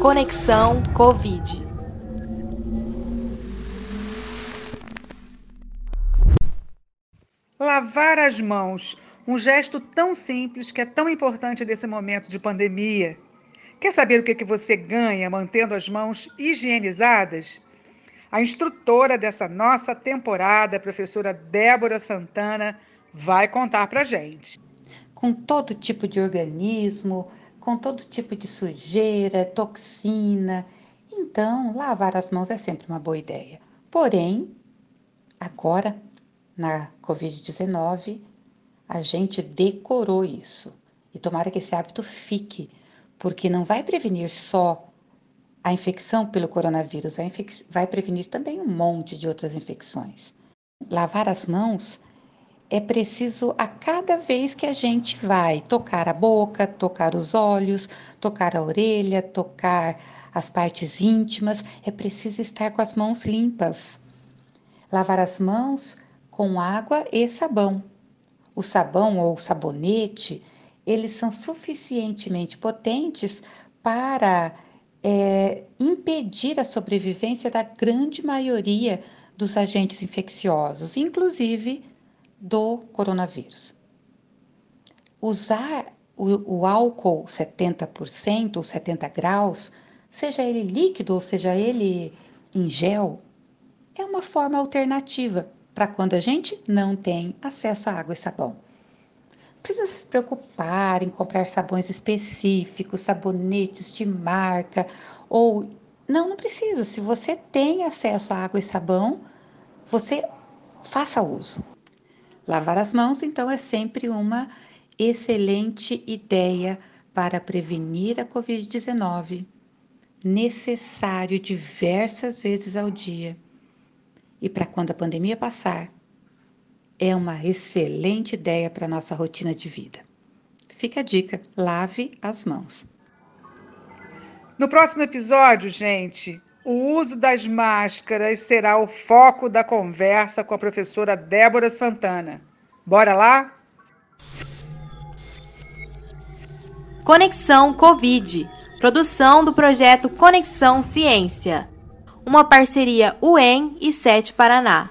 Conexão Covid. Lavar as mãos, um gesto tão simples que é tão importante nesse momento de pandemia. Quer saber o que, que você ganha mantendo as mãos higienizadas? A instrutora dessa nossa temporada, a professora Débora Santana, vai contar para gente. Com todo tipo de organismo, com todo tipo de sujeira, toxina. Então, lavar as mãos é sempre uma boa ideia. Porém, agora, na Covid-19, a gente decorou isso. E tomara que esse hábito fique, porque não vai prevenir só a infecção pelo coronavírus, vai, prevenir também um monte de outras infecções. Lavar as mãos é preciso a cada vez que a gente vai tocar a boca, tocar os olhos, tocar a orelha, tocar as partes íntimas, é preciso estar com as mãos limpas. Lavar as mãos com água e sabão. O sabão ou sabonete, eles são suficientemente potentes para é, impedir a sobrevivência da grande maioria dos agentes infecciosos, inclusive do coronavírus. Usar o, o álcool 70% ou 70 graus, seja ele líquido ou seja ele em gel, é uma forma alternativa para quando a gente não tem acesso a água e sabão. Precisa se preocupar em comprar sabões específicos, sabonetes de marca ou não, não precisa. Se você tem acesso a água e sabão, você faça uso. Lavar as mãos, então, é sempre uma excelente ideia para prevenir a Covid-19, necessário diversas vezes ao dia. E para quando a pandemia passar, é uma excelente ideia para a nossa rotina de vida. Fica a dica: lave as mãos. No próximo episódio, gente, o uso das máscaras será o foco da conversa com a professora Débora Santana. Bora lá? Conexão Covid produção do projeto Conexão Ciência, uma parceria UEM e SET Paraná.